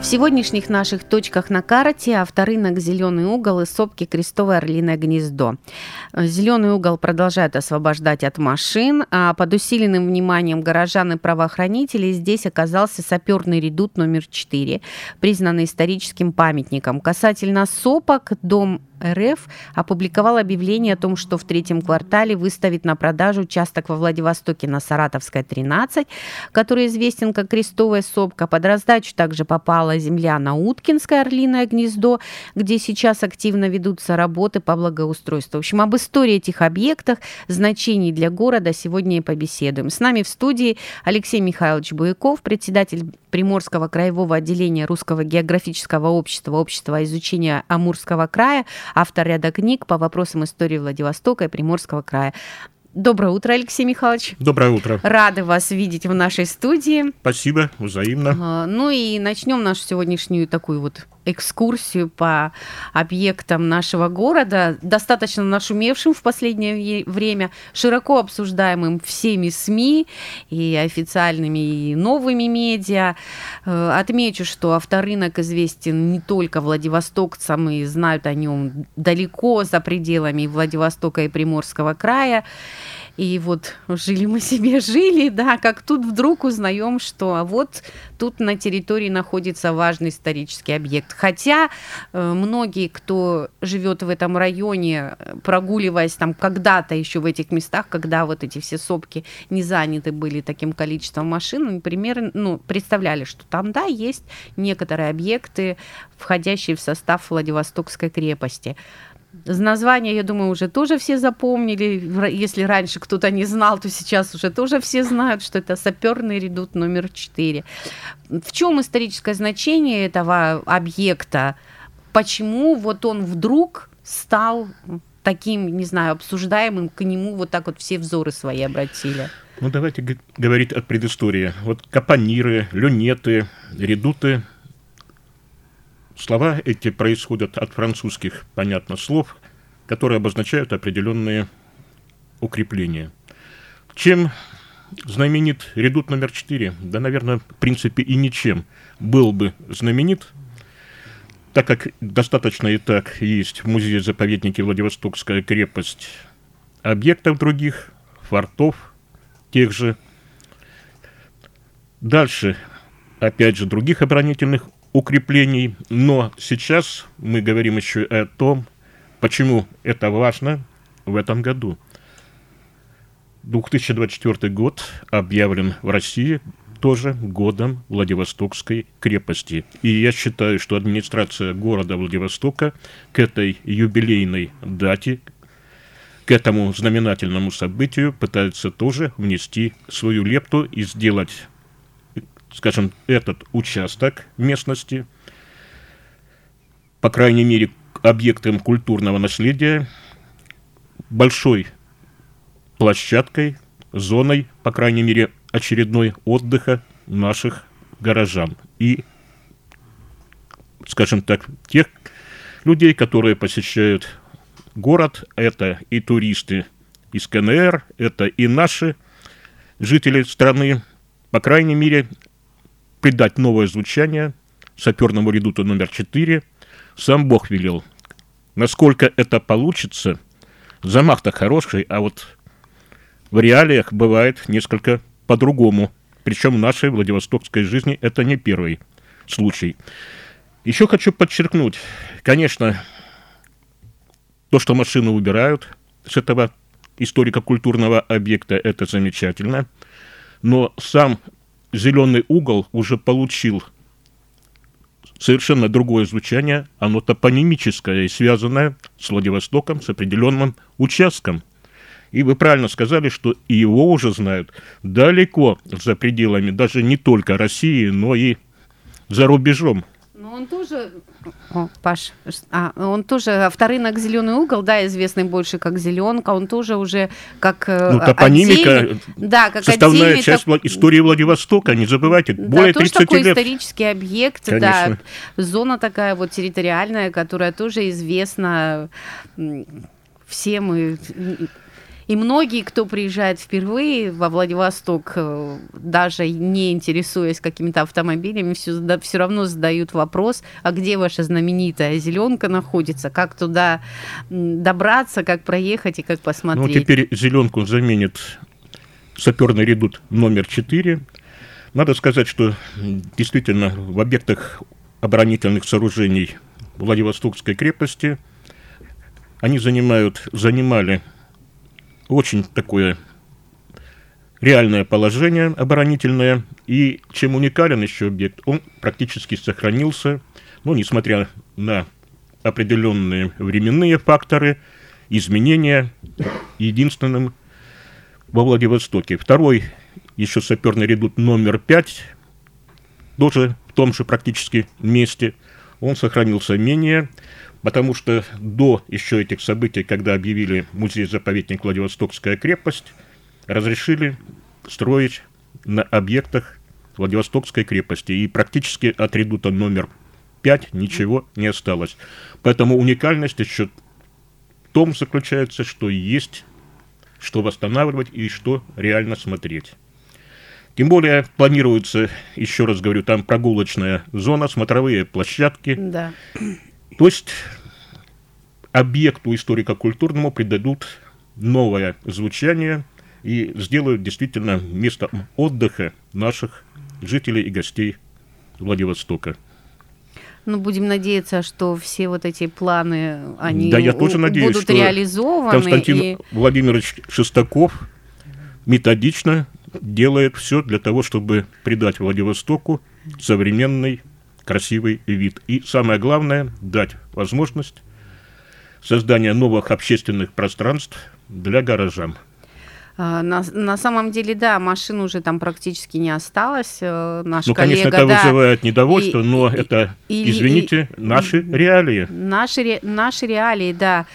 В сегодняшних наших точках на карте авторынок «Зеленый угол» и сопки «Крестовое орлиное гнездо». «Зеленый угол» продолжает освобождать от машин, а под усиленным вниманием горожан и правоохранителей здесь оказался саперный редут номер 4, признанный историческим памятником. Касательно сопок, дом РФ опубликовал объявление о том, что в третьем квартале выставит на продажу участок во Владивостоке на Саратовской 13, который известен как Крестовая сопка. Под раздачу также попала земля на Уткинское орлиное гнездо, где сейчас активно ведутся работы по благоустройству. В общем, об истории этих объектов, значений для города сегодня и побеседуем. С нами в студии Алексей Михайлович Буяков, председатель Приморского краевого отделения Русского географического общества, общества изучения Амурского края, автор ряда книг по вопросам истории Владивостока и Приморского края. Доброе утро, Алексей Михайлович. Доброе утро. Рады вас видеть в нашей студии. Спасибо, взаимно. А, ну и начнем нашу сегодняшнюю такую вот экскурсию по объектам нашего города, достаточно нашумевшим в последнее время, широко обсуждаемым всеми СМИ и официальными, и новыми медиа. Э, отмечу, что авторынок известен не только владивостокцам, и знают о нем далеко за пределами Владивостока и Приморского края. И вот жили мы себе, жили, да, как тут вдруг узнаем, что а вот тут на территории находится важный исторический объект. Хотя э, многие, кто живет в этом районе, прогуливаясь там когда-то еще в этих местах, когда вот эти все сопки не заняты были таким количеством машин, например, ну, представляли, что там, да, есть некоторые объекты, входящие в состав Владивостокской крепости. Название, я думаю, уже тоже все запомнили. Если раньше кто-то не знал, то сейчас уже тоже все знают, что это саперный редут номер 4. В чем историческое значение этого объекта? Почему вот он вдруг стал таким, не знаю, обсуждаемым, к нему вот так вот все взоры свои обратили? Ну, давайте говорить от предыстории. Вот капониры, люнеты, редуты Слова эти происходят от французских, понятно, слов, которые обозначают определенные укрепления. Чем знаменит редут номер 4? Да, наверное, в принципе и ничем. Был бы знаменит, так как достаточно и так есть в музее-заповеднике Владивостокская крепость объектов других, фортов тех же. Дальше, опять же, других оборонительных укреплений, но сейчас мы говорим еще о том, почему это важно в этом году. 2024 год объявлен в России тоже годом Владивостокской крепости. И я считаю, что администрация города Владивостока к этой юбилейной дате, к этому знаменательному событию пытается тоже внести свою лепту и сделать скажем, этот участок местности, по крайней мере, объектом культурного наследия, большой площадкой, зоной, по крайней мере, очередной отдыха наших горожан. И, скажем так, тех людей, которые посещают город, это и туристы из КНР, это и наши жители страны, по крайней мере, придать новое звучание саперному редуту номер 4. Сам Бог велел. Насколько это получится, замах-то хороший, а вот в реалиях бывает несколько по-другому. Причем в нашей Владивостокской жизни это не первый случай. Еще хочу подчеркнуть, конечно, то, что машины убирают с этого историко-культурного объекта, это замечательно. Но сам зеленый угол уже получил совершенно другое звучание, оно топонимическое и связанное с Владивостоком, с определенным участком. И вы правильно сказали, что и его уже знают далеко за пределами даже не только России, но и за рубежом. Он тоже, О, Паш, а, он тоже авторынок «Зеленый угол», да, известный больше как «Зеленка», он тоже уже как э, Ну, топонимика, отдельный, да, как составная часть топ... истории Владивостока, не забывайте, да, более 30 тоже такой лет. исторический объект, Конечно. да, зона такая вот территориальная, которая тоже известна всем и и многие, кто приезжает впервые во Владивосток, э, даже не интересуясь какими-то автомобилями, все, да, все равно задают вопрос, а где ваша знаменитая зеленка находится, как туда добраться, как проехать и как посмотреть. Ну, теперь зеленку заменит саперный редут номер 4. Надо сказать, что действительно в объектах оборонительных сооружений Владивостокской крепости они занимают, занимали очень такое реальное положение оборонительное. И чем уникален еще объект, он практически сохранился, ну, несмотря на определенные временные факторы, изменения, единственным во Владивостоке. Второй, еще саперный редут номер 5, тоже в том же практически месте, он сохранился менее потому что до еще этих событий, когда объявили музей-заповедник Владивостокская крепость, разрешили строить на объектах Владивостокской крепости. И практически от редута номер 5 ничего не осталось. Поэтому уникальность еще в том заключается, что есть что восстанавливать и что реально смотреть. Тем более планируется, еще раз говорю, там прогулочная зона, смотровые площадки. Да. То есть объекту историко-культурному придадут новое звучание и сделают действительно местом отдыха наших жителей и гостей Владивостока. Ну, будем надеяться, что все вот эти планы, они да, я тоже надеюсь, будут реализованы. Константин и... Владимирович Шестаков методично делает все для того, чтобы придать Владивостоку современный красивый вид. И самое главное, дать возможность создания новых общественных пространств для горожан. А, на, на самом деле, да, машин уже там практически не осталось. Э, наш ну, коллега, конечно, это да, вызывает недовольство, и, но и, это, и, извините, и, наши реалии. Наши, наши реалии, да.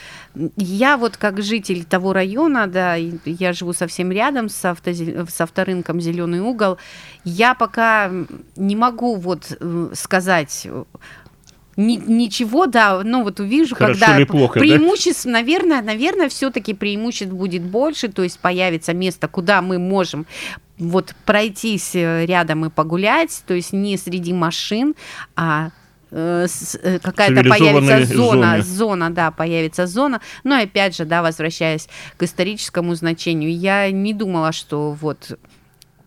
Я вот как житель того района, да, я живу совсем рядом с, авто, с авторынком «Зеленый угол», я пока не могу вот э, сказать ни, ничего, да, ну вот увижу, Хорошо когда или плохо, преимуществ, да? наверное, наверное, все-таки преимуществ будет больше, то есть появится место, куда мы можем вот пройтись э, рядом и погулять, то есть не среди машин, а Э, э, какая-то появится зона, зоны. зона, да, появится зона. Но опять же, да, возвращаясь к историческому значению, я не думала, что вот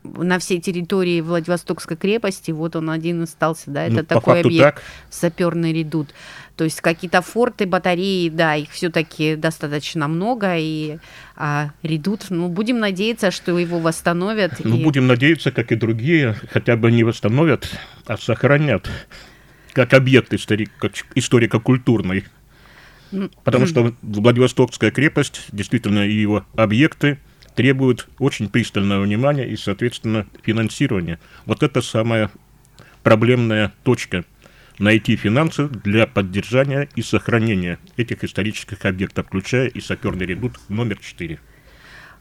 на всей территории Владивостокской крепости, вот он один остался, да, это ну, такой объект, так. саперный редут. То есть какие-то форты, батареи, да, их все-таки достаточно много, и а редут, ну, будем надеяться, что его восстановят. Ну, и... будем надеяться, как и другие, хотя бы не восстановят, а сохранят как объект историко-культурный. Потому что Владивостокская крепость, действительно, и его объекты требуют очень пристального внимания и, соответственно, финансирования. Вот это самая проблемная точка. Найти финансы для поддержания и сохранения этих исторических объектов, включая и саперный редут номер 4.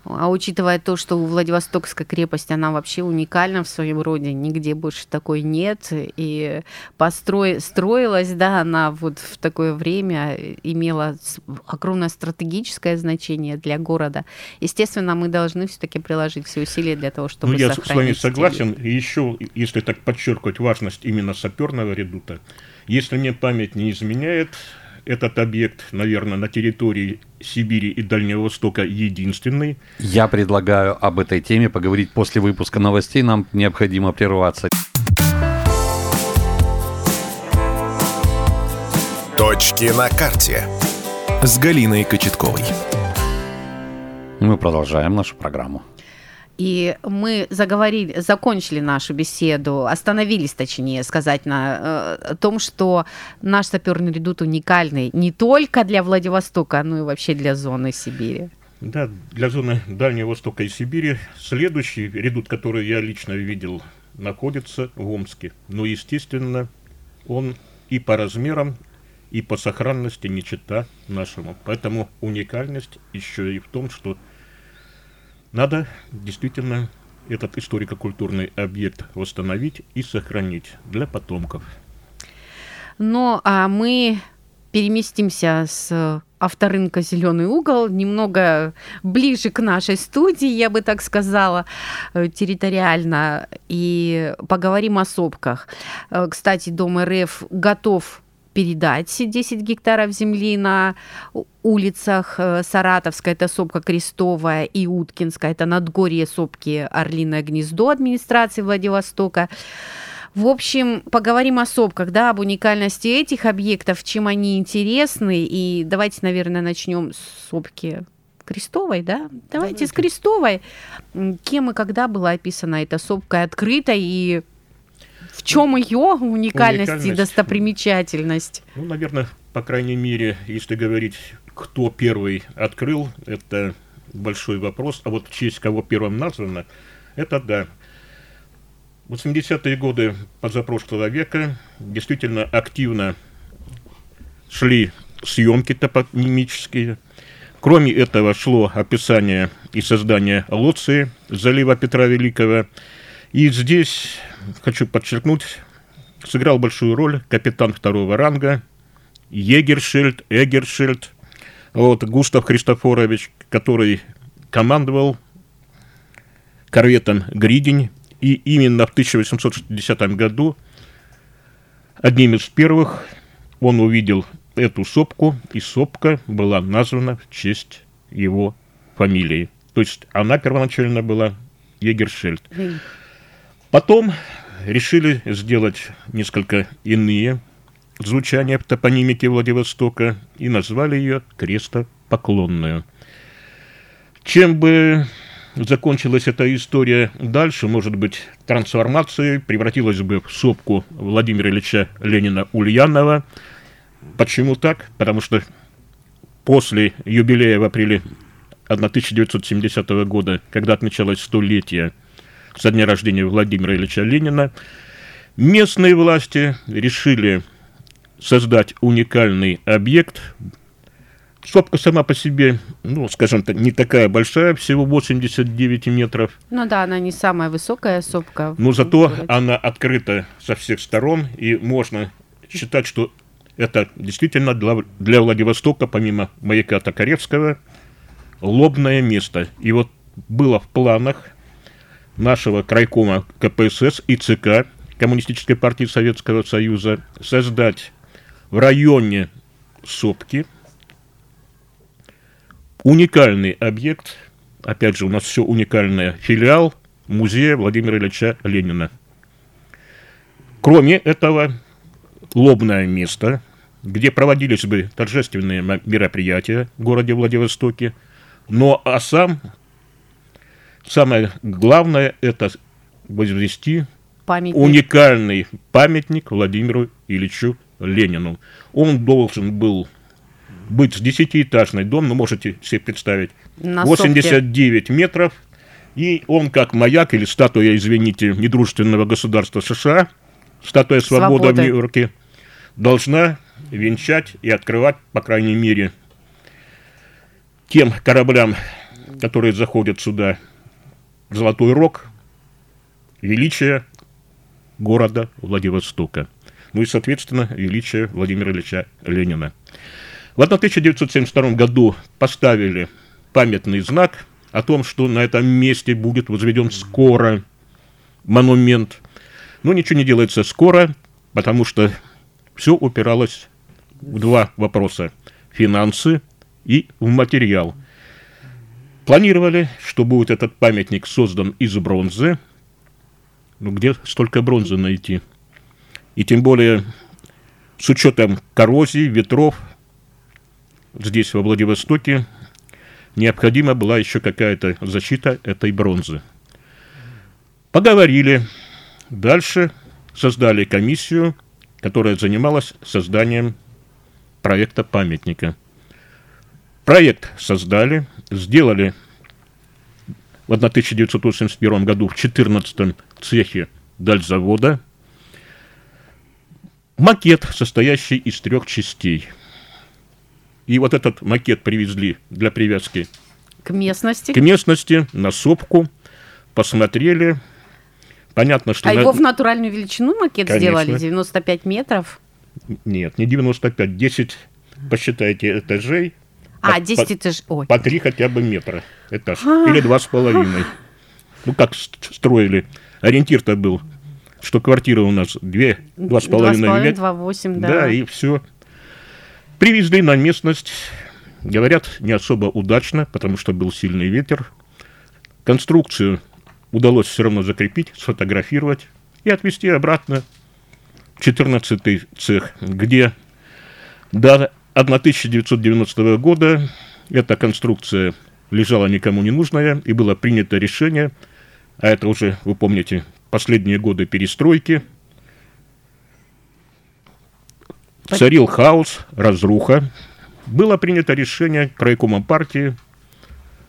А учитывая то, что Владивостокская крепость, она вообще уникальна в своем роде, нигде больше такой нет, и построй, строилась, да, она вот в такое время имела огромное стратегическое значение для города. Естественно, мы должны все-таки приложить все усилия для того, чтобы ну, я сохранить. с вами согласен. И еще, если так подчеркивать важность именно саперного редута, если мне память не изменяет, этот объект, наверное, на территории Сибири и Дальнего Востока единственный. Я предлагаю об этой теме поговорить после выпуска новостей. Нам необходимо прерваться. Точки на карте с Галиной Кочетковой. Мы продолжаем нашу программу. И мы заговорили, закончили нашу беседу, остановились, точнее сказать, на э, том, что наш саперный редут уникальный не только для Владивостока, но и вообще для зоны Сибири. Да, для зоны Дальнего Востока и Сибири следующий редут, который я лично видел, находится в Омске. Но, естественно, он и по размерам, и по сохранности не чита нашему. Поэтому уникальность еще и в том, что надо действительно этот историко-культурный объект восстановить и сохранить для потомков. Ну, а мы переместимся с авторынка «Зеленый угол», немного ближе к нашей студии, я бы так сказала, э, территориально, и поговорим о сопках. Э, кстати, Дом РФ готов передать 10 гектаров земли на улицах э, Саратовская, это сопка Крестовая, и Уткинская, это Надгорье сопки Орлиное гнездо администрации Владивостока. В общем, поговорим о сопках, да, об уникальности этих объектов, чем они интересны. И давайте, наверное, начнем с сопки Крестовой, да? Давайте, давайте. с Крестовой. Кем и когда была описана эта сопка открыта и в чем ее уникальность, уникальность и достопримечательность? Ну, наверное, по крайней мере, если говорить, кто первый открыл, это большой вопрос. А вот в честь кого первым названо, это да. 80-е годы позапрошлого века действительно активно шли съемки топонимические. Кроме этого шло описание и создание Лоции, залива Петра Великого. И здесь, хочу подчеркнуть, сыграл большую роль капитан второго ранга Егершильд, Эгершильд, вот, Густав Христофорович, который командовал корветом «Гридень», и именно в 1860 году одним из первых он увидел эту сопку, и сопка была названа в честь его фамилии. То есть она первоначально была Егершельд. Потом решили сделать несколько иные звучания топонимики Владивостока и назвали ее Крестопоклонную. Чем бы закончилась эта история дальше, может быть, трансформацией, превратилась бы в сопку Владимира Ильича Ленина Ульянова. Почему так? Потому что после юбилея в апреле 1970 года, когда отмечалось столетие со дня рождения Владимира Ильича Ленина, местные власти решили создать уникальный объект Сопка сама по себе, ну, скажем так, не такая большая, всего 89 метров. Ну да, она не самая высокая сопка. Но зато она открыта со всех сторон, и можно считать, что это действительно для, для Владивостока, помимо маяка Токаревского, лобное место. И вот было в планах нашего крайкома КПСС и ЦК Коммунистической партии Советского Союза создать в районе сопки – уникальный объект, опять же, у нас все уникальное, филиал музея Владимира Ильича Ленина. Кроме этого, лобное место, где проводились бы торжественные мероприятия в городе Владивостоке, но а сам, самое главное, это возвести памятник. уникальный памятник Владимиру Ильичу Ленину. Он должен был быть десятиэтажный дом, ну, можете себе представить, На 89 сопке. метров, и он как маяк или статуя, извините, недружественного государства США, статуя свободы в Нью-Йорке, должна венчать и открывать, по крайней мере, тем кораблям, которые заходят сюда, Золотой Рог, величие города Владивостока. Ну и, соответственно, величие Владимира Ильича Ленина. В 1972 году поставили памятный знак о том, что на этом месте будет возведен скоро монумент. Но ничего не делается скоро, потому что все упиралось в два вопроса. Финансы и в материал. Планировали, что будет этот памятник создан из бронзы. Ну, где столько бронзы найти? И тем более с учетом коррозии, ветров, здесь, во Владивостоке, необходима была еще какая-то защита этой бронзы. Поговорили. Дальше создали комиссию, которая занималась созданием проекта памятника. Проект создали, сделали в 1981 году в 14 цехе дальзавода. макет, состоящий из трех частей. И вот этот макет привезли для привязки К местности. к местности, на сопку, посмотрели. Понятно, что... А на- его в натуральную величину макет Конечно. сделали, 95 метров. Нет, не 95, 10, посчитайте, этажей. А, По- 10 по- этаж. Ой. По три хотя бы метра этаж. А. Или два с половиной. Ну, как строили. Ориентир-то был, что квартира у нас две, два с половиной метра. 2,8, да. Да, и все. Привезли на местность. Говорят, не особо удачно, потому что был сильный ветер. Конструкцию удалось все равно закрепить, сфотографировать и отвезти обратно в 14 цех, где до 1990 года эта конструкция лежала никому не нужная, и было принято решение, а это уже, вы помните, последние годы перестройки, царил хаос, разруха. Было принято решение крайкомом партии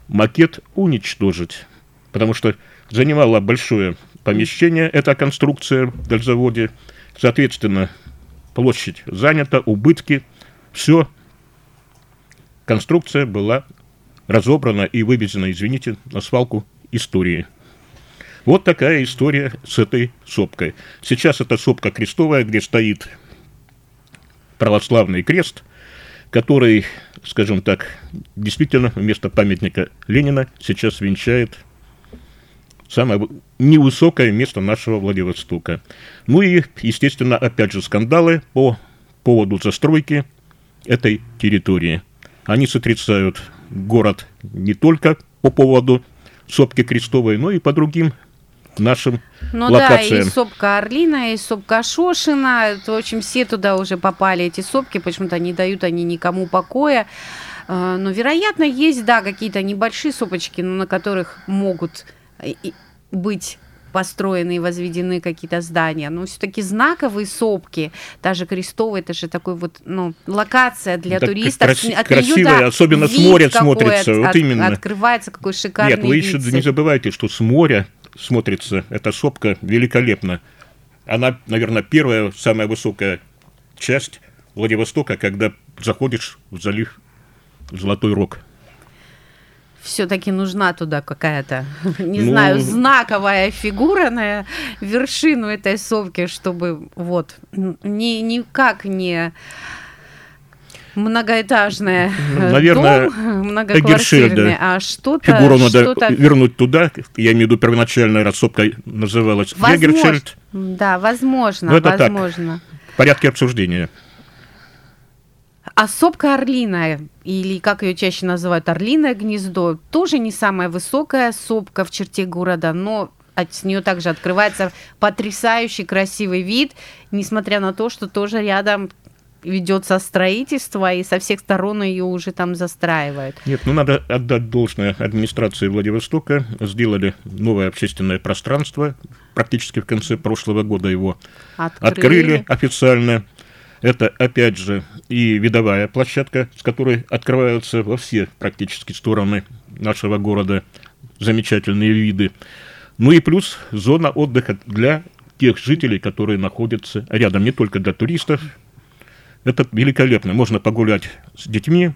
макет уничтожить, потому что занимала большое помещение эта конструкция в дальзаводе. Соответственно, площадь занята, убытки, все. Конструкция была разобрана и вывезена, извините, на свалку истории. Вот такая история с этой сопкой. Сейчас это сопка крестовая, где стоит православный крест, который, скажем так, действительно вместо памятника Ленина сейчас венчает самое вы- невысокое место нашего Владивостока. Ну и, естественно, опять же скандалы по поводу застройки этой территории. Они сотрясают город не только по поводу сопки Крестовой, но и по другим нашим Ну да, локациям. и сопка Орлина, и сопка Шошина. В общем, все туда уже попали, эти сопки. Почему-то не дают они никому покоя. А, Но, вероятно, есть, да, какие-то небольшие сопочки, но на которых могут э, быть построены и возведены какие-то здания. Но все-таки знаковые сопки, даже крестовые, это же такой вот, ну, локация для Так туристов. краси- От красивая, да, особенно с моря смотрится, от- вот от- именно. Открывается какой шикарный Нет, вы еще вид. не забывайте, что с моря смотрится эта сопка великолепно. Она, наверное, первая, самая высокая часть Владивостока, когда заходишь в залив Золотой Рог. Все-таки нужна туда какая-то, не Ну, знаю, знаковая фигура на вершину этой совки, чтобы вот ни, никак не многоэтажная Ну, наверное, дом многоквартирный, а что-то Фигуру надо что-то вернуть туда. Я имею в виду, первоначальная рассопка называлась возможно, Егершельд. да, возможно, Ну, это так. возможно. В порядке обсуждения. А сопка орлиная, или как ее чаще называют, орлиное гнездо, тоже не самая высокая сопка в черте города, но от с нее также открывается потрясающий красивый вид, несмотря на то, что тоже рядом ведется строительство, и со всех сторон ее уже там застраивают. Нет, ну надо отдать должное администрации Владивостока. Сделали новое общественное пространство. Практически в конце прошлого года его открыли официально. Это, опять же, и видовая площадка, с которой открываются во все практически стороны нашего города замечательные виды. Ну и плюс зона отдыха для тех жителей, которые находятся рядом, не только для туристов. Это великолепно. Можно погулять с детьми,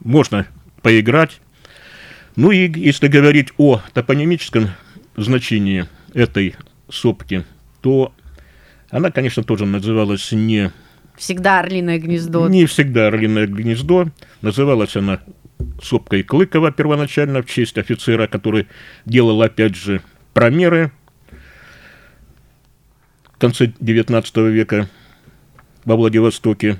можно поиграть. Ну и если говорить о топонимическом значении этой сопки, то она, конечно, тоже называлась не Всегда орлиное гнездо. не всегда орлиное гнездо. Называлась она сопкой Клыкова первоначально в честь офицера, который делал, опять же, промеры в конце 19 века во Владивостоке.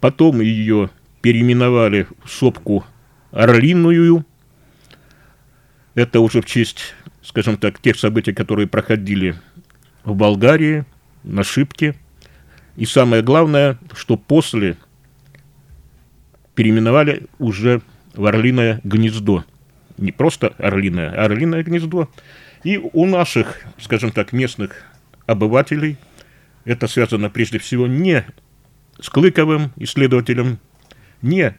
Потом ее переименовали в сопку Орлиную. Это уже в честь, скажем так, тех событий, которые проходили в Болгарии, на Шипке. И самое главное, что после переименовали уже в Орлиное гнездо. Не просто Орлиное, а Орлиное гнездо. И у наших, скажем так, местных обывателей это связано прежде всего не с Клыковым исследователем, не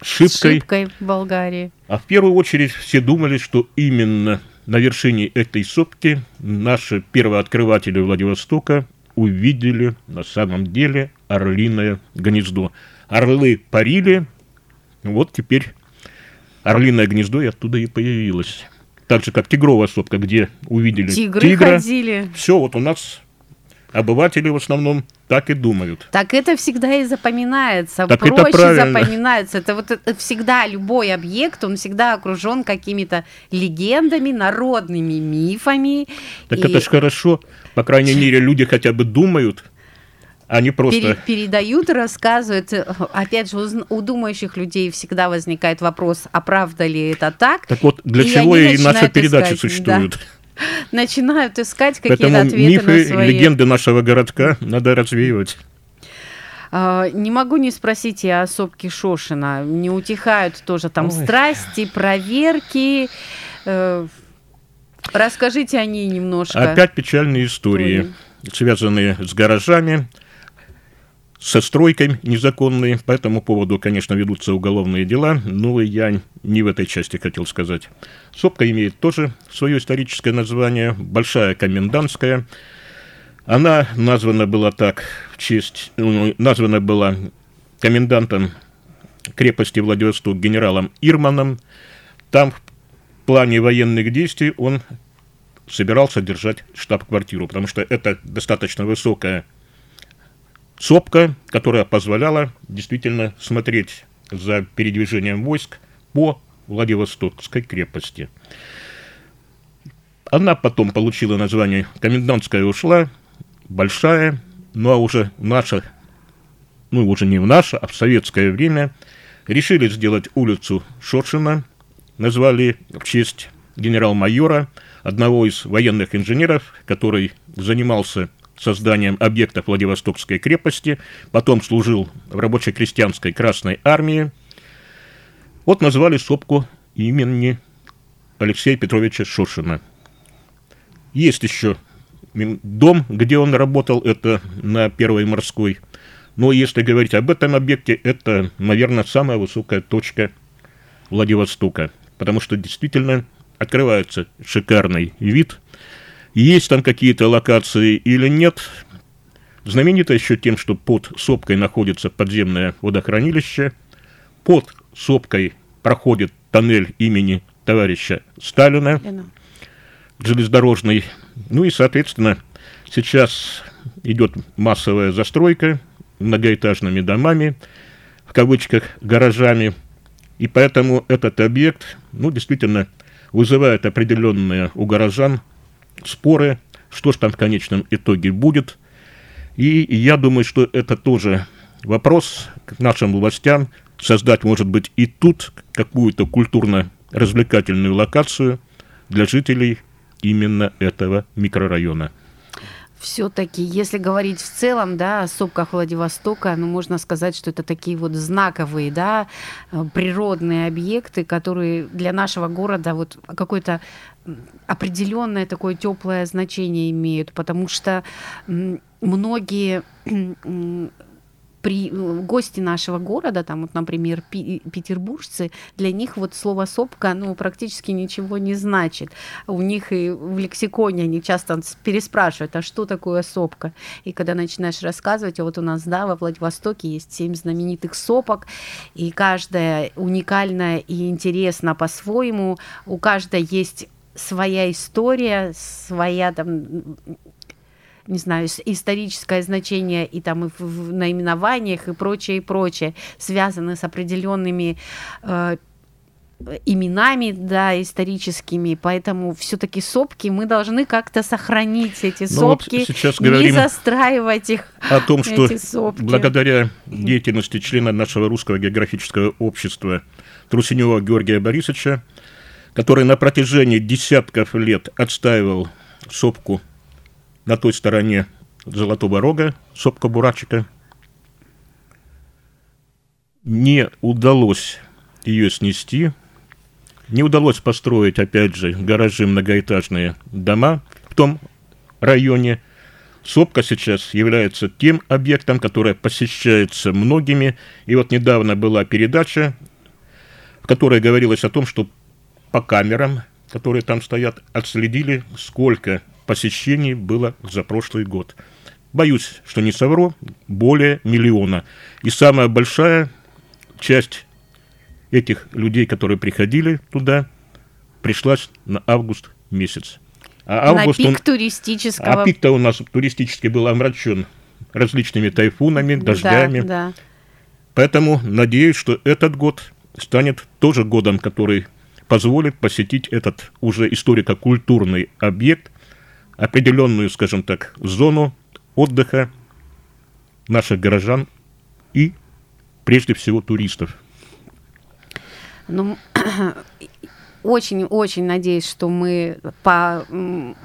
с Шипкой, Шипкой в Болгарии. а в первую очередь все думали, что именно на вершине этой сопки наши первооткрыватели Владивостока увидели на самом деле орлиное гнездо. Орлы парили, вот теперь орлиное гнездо и оттуда и появилось. Так же, как тигровая сопка, где увидели Тигры тигра. ходили. Все, вот у нас обыватели в основном так и думают. Так это всегда и запоминается, Так это проще правильно. запоминается. Это вот это всегда любой объект, он всегда окружен какими-то легендами, народными мифами. Так И это ж хорошо. По крайней мере, люди хотя бы думают, а не просто... пере- передают рассказывают. Опять же, у у думающих людей всегда возникает вопрос, а правда ли это так? Так вот, для И чего они и наши передачи искать, существуют. Начинают искать какие-то Поэтому ответы мифы, на свои. легенды нашего городка надо развеивать. А, Не могу не спросить и о сопке Шошина. Не утихают тоже там Ой. страсти, проверки. Э, Расскажите о ней немножко. Опять печальные истории, связанные с гаражами, со стройкой незаконной. По этому поводу, конечно, ведутся уголовные дела, но я не в этой части хотел сказать. Сопка имеет тоже свое историческое название, Большая Комендантская. Она названа была так в честь, ну, названа была комендантом крепости Владивосток генералом Ирманом. Там в плане военных действий он собирался держать штаб-квартиру, потому что это достаточно высокая сопка, которая позволяла действительно смотреть за передвижением войск по Владивостокской крепости. Она потом получила название «Комендантская ушла», большая, ну а уже наша, ну уже не в наше, а в советское время решили сделать улицу Шоршина, назвали в честь генерал-майора, одного из военных инженеров, который занимался созданием объектов Владивостокской крепости, потом служил в рабоче-крестьянской Красной армии. Вот назвали сопку имени Алексея Петровича Шушина. Есть еще дом, где он работал, это на Первой морской. Но если говорить об этом объекте, это, наверное, самая высокая точка Владивостока, потому что действительно открывается шикарный вид. Есть там какие-то локации или нет, знаменита еще тем, что под сопкой находится подземное водохранилище, под сопкой проходит тоннель имени товарища Сталина, железнодорожный. Ну и, соответственно, сейчас идет массовая застройка многоэтажными домами, в кавычках, гаражами. И поэтому этот объект, ну, действительно, вызывает определенные у горожан споры, что ж там в конечном итоге будет. И я думаю, что это тоже вопрос к нашим властям, создать, может быть, и тут какую-то культурно-развлекательную локацию для жителей именно этого микрорайона. Все-таки, если говорить в целом, да, о сопках Владивостока, ну, можно сказать, что это такие вот знаковые, да, э, природные объекты, которые для нашего города вот какое-то м, определенное такое теплое значение имеют, потому что многие при, гости нашего города, там вот, например, петербуржцы, для них вот слово сопка, ну, практически ничего не значит. У них и в лексиконе они часто переспрашивают, а что такое сопка? И когда начинаешь рассказывать, а вот у нас, да, во Владивостоке есть семь знаменитых сопок, и каждая уникальная и интересна по-своему, у каждой есть своя история, своя там не знаю, историческое значение и там и в, наименованиях и прочее, и прочее, связаны с определенными э, именами, да, историческими, поэтому все-таки сопки мы должны как-то сохранить эти Ну вот сопки, сейчас не застраивать их. О том, что сопки. благодаря деятельности члена нашего русского географического общества Трусенева Георгия Борисовича, который на протяжении десятков лет отстаивал сопку на той стороне Золотого Рога, сопка Бурачика, не удалось ее снести, не удалось построить, опять же, гаражи, многоэтажные дома в том районе. Сопка сейчас является тем объектом, который посещается многими. И вот недавно была передача, в которой говорилось о том, что по камерам, которые там стоят, отследили, сколько посещений было за прошлый год. боюсь, что не совру, более миллиона. И самая большая часть этих людей, которые приходили туда, пришлась на август месяц. А август, на пик он, туристического. А пик-то у нас туристический был омрачен различными тайфунами, дождями. Да, да. Поэтому надеюсь, что этот год станет тоже годом, который позволит посетить этот уже историко-культурный объект, определенную, скажем так, зону отдыха наших горожан и, прежде всего, туристов. Ну, очень-очень надеюсь, что мы по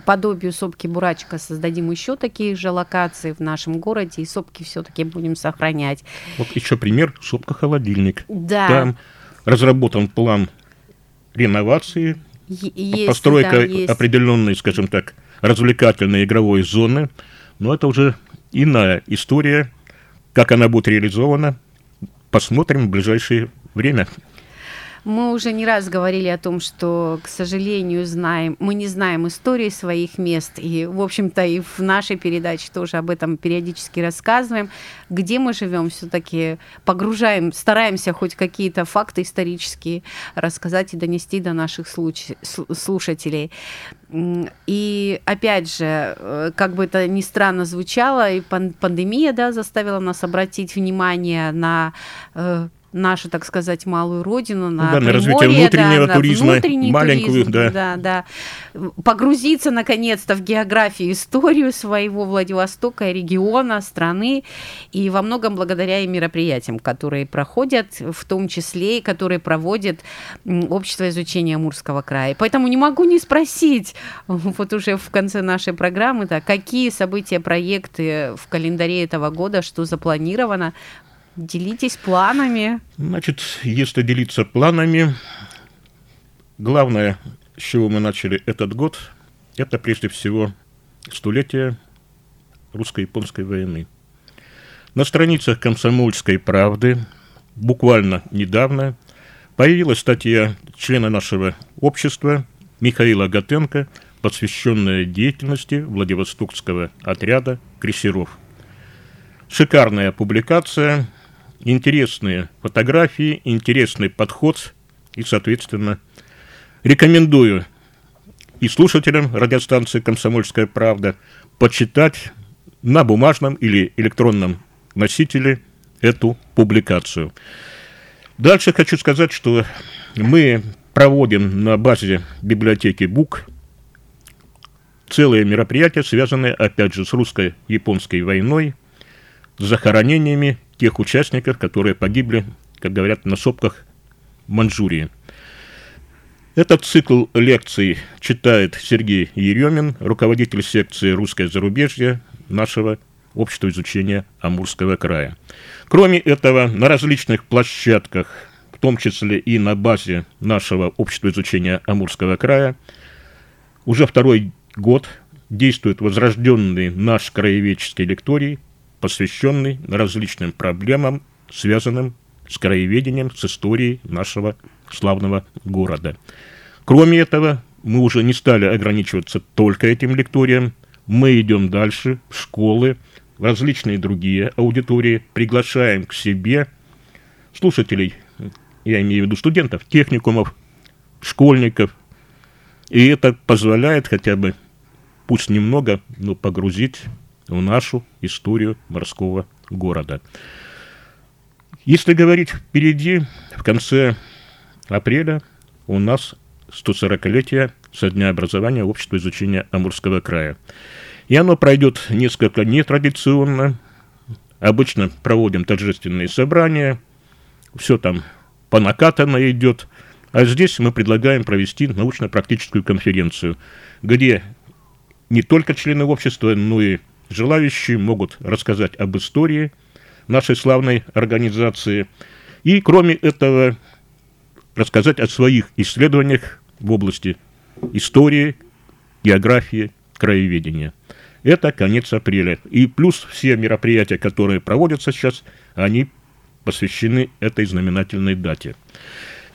подобию сопки Бурачка создадим еще такие же локации в нашем городе, и сопки все-таки будем сохранять. Вот еще пример сопка холодильник. Да. Там разработан план реновации, есть, постройка да, есть. определенной, скажем так, развлекательной игровой зоны. Но это уже иная история. Как она будет реализована, посмотрим в ближайшее время. Мы уже не раз говорили о том, что, к сожалению, знаем, мы не знаем истории своих мест, и, в общем-то, и в нашей передаче тоже об этом периодически рассказываем. Где мы живем, все-таки погружаем, стараемся хоть какие-то факты исторические рассказать и донести до наших слушателей. И опять же, э, как бы это ни странно звучало, и пандемия да, заставила нас обратить внимание на э, нашу, так сказать, малую родину, на, да, на развитие внутреннего да, туризма, внутренний маленькую, туризм, да. да, да, погрузиться наконец-то в географию, историю своего Владивостока, региона, страны, и во многом благодаря и мероприятиям, которые проходят, в том числе и которые проводит Общество изучения Амурского края. Поэтому не могу не спросить, вот уже в конце нашей программы, да, какие события, проекты в календаре этого года, что запланировано Делитесь планами. Значит, если делиться планами, главное, с чего мы начали этот год, это прежде всего столетие русско-японской войны. На страницах «Комсомольской правды» буквально недавно появилась статья члена нашего общества Михаила Готенко, посвященная деятельности Владивостокского отряда крейсеров. Шикарная публикация – интересные фотографии, интересный подход и, соответственно, рекомендую и слушателям радиостанции «Комсомольская правда» почитать на бумажном или электронном носителе эту публикацию. Дальше хочу сказать, что мы проводим на базе библиотеки БУК целые мероприятия, связанные, опять же, с русско-японской войной, захоронениями тех участников, которые погибли, как говорят, на сопках Манчжурии. Этот цикл лекций читает Сергей Еремин, руководитель секции «Русское зарубежье» нашего общества изучения Амурского края. Кроме этого, на различных площадках, в том числе и на базе нашего общества изучения Амурского края, уже второй год действует возрожденный наш краеведческий лекторий посвященный различным проблемам, связанным с краеведением, с историей нашего славного города. Кроме этого, мы уже не стали ограничиваться только этим лекторием, мы идем дальше в школы, в различные другие аудитории, приглашаем к себе слушателей, я имею в виду студентов, техникумов, школьников, и это позволяет хотя бы, пусть немного, но погрузить в нашу историю морского города. Если говорить впереди, в конце апреля у нас 140-летие со дня образования Общества изучения Амурского края. И оно пройдет несколько нетрадиционно. Обычно проводим торжественные собрания, все там по накатанно идет. А здесь мы предлагаем провести научно-практическую конференцию, где не только члены общества, но и Желающие могут рассказать об истории нашей славной организации и, кроме этого, рассказать о своих исследованиях в области истории, географии, краеведения. Это конец апреля. И плюс все мероприятия, которые проводятся сейчас, они посвящены этой знаменательной дате.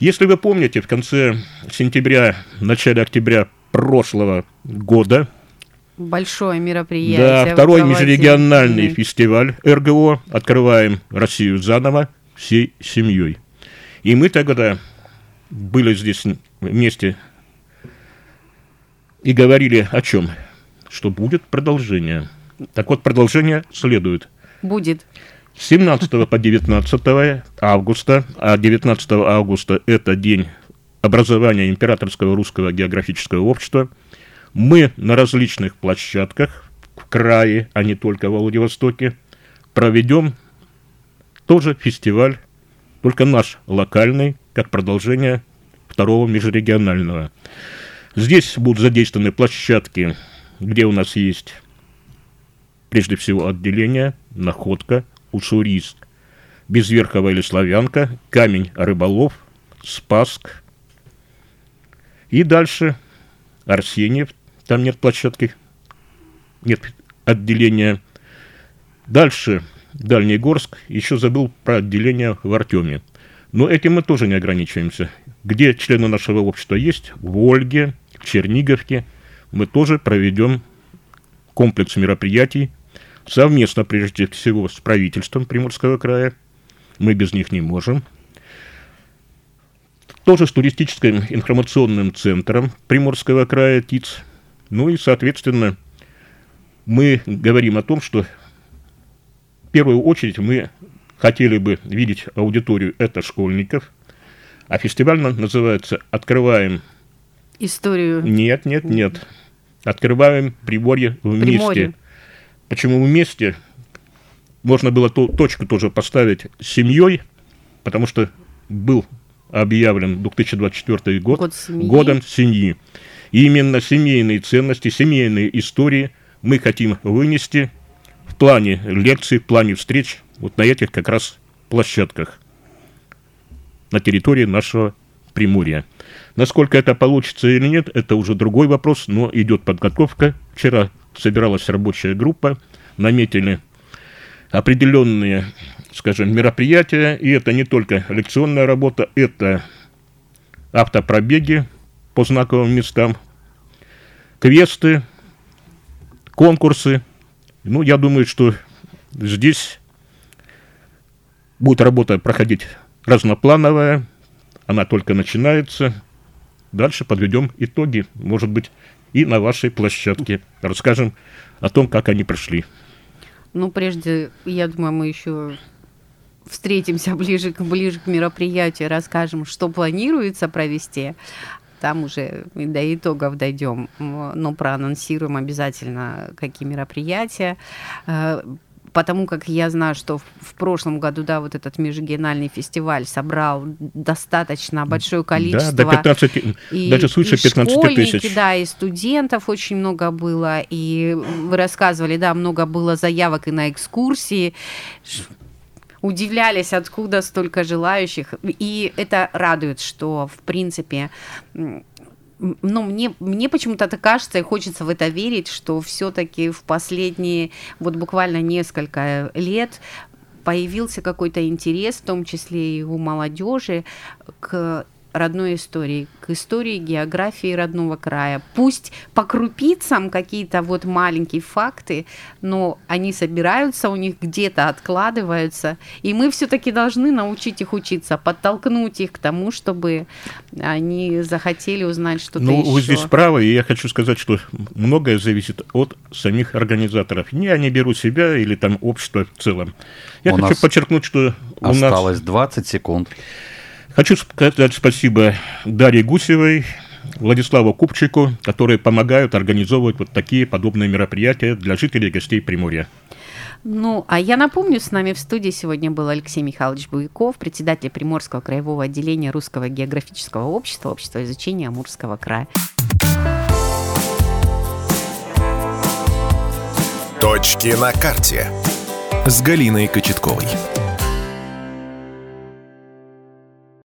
Если вы помните, в конце сентября, начале октября прошлого года Большое мероприятие. Да, второй межрегиональный Мгм. фестиваль РГО. Открываем Россию заново всей семьей. И мы тогда были здесь вместе и говорили о чем? Что будет продолжение. Так вот, продолжение следует. Будет. С 17 по 19 августа, а 19 августа это день образования Императорского русского географического общества, мы на различных площадках в крае, а не только в Владивостоке, проведем тоже фестиваль, только наш локальный, как продолжение второго межрегионального. Здесь будут задействованы площадки, где у нас есть прежде всего отделение, находка, уссурийск, безверховая или славянка, камень рыболов, спаск. И дальше Арсеньев, там нет площадки, нет отделения. Дальше Дальний Горск, еще забыл про отделение в Артеме. Но этим мы тоже не ограничиваемся. Где члены нашего общества есть, в Ольге, в Черниговке, мы тоже проведем комплекс мероприятий совместно, прежде всего, с правительством Приморского края. Мы без них не можем. Тоже с туристическим информационным центром Приморского края ТИЦ. Ну и, соответственно, мы говорим о том, что в первую очередь мы хотели бы видеть аудиторию это школьников, а фестиваль на- называется «Открываем...» Историю. Нет, нет, нет. «Открываем Приморье вместе». Приморье. Почему вместе? Можно было ту точку тоже поставить с семьей, потому что был объявлен 2024 год, Год семьи. годом семьи. И именно семейные ценности, семейные истории мы хотим вынести в плане лекций, в плане встреч вот на этих как раз площадках на территории нашего Приморья. Насколько это получится или нет, это уже другой вопрос, но идет подготовка. Вчера собиралась рабочая группа, наметили определенные, скажем, мероприятия, и это не только лекционная работа, это автопробеги по знаковым местам, квесты, конкурсы. Ну, я думаю, что здесь будет работа проходить разноплановая, она только начинается. Дальше подведем итоги, может быть, и на вашей площадке. Расскажем о том, как они прошли. Ну, прежде, я думаю, мы еще встретимся ближе к, ближе к мероприятию, расскажем, что планируется провести. Там уже до итогов дойдем, но проанонсируем обязательно, какие мероприятия. Э, Потому как я знаю, что в, в прошлом году, да, вот этот межрегиональный фестиваль собрал достаточно большое количество Да, до 15, и, даже свыше и 15 школьники, тысяч. да, и студентов очень много было, и вы рассказывали, да, много было заявок и на экскурсии, удивлялись, откуда столько желающих, и это радует, что, в принципе, ну, мне, мне почему-то так кажется, и хочется в это верить, что все-таки в последние, вот буквально несколько лет появился какой-то интерес, в том числе и у молодежи, к родной истории, к истории географии родного края. Пусть по крупицам какие-то вот маленькие факты, но они собираются, у них где-то откладываются, и мы все-таки должны научить их учиться, подтолкнуть их к тому, чтобы они захотели узнать что-то Ну, еще. вы здесь правы, и я хочу сказать, что многое зависит от самих организаторов. Не они берут себя или там общество в целом. Я У хочу нас подчеркнуть, что у нас... Осталось 20 секунд. Хочу сказать спасибо Дарье Гусевой, Владиславу Купчику, которые помогают организовывать вот такие подобные мероприятия для жителей и гостей Приморья. Ну, а я напомню, с нами в студии сегодня был Алексей Михайлович Буйков, председатель Приморского краевого отделения Русского географического общества, Общества изучения Амурского края. Точки на карте с Галиной Кочетковой.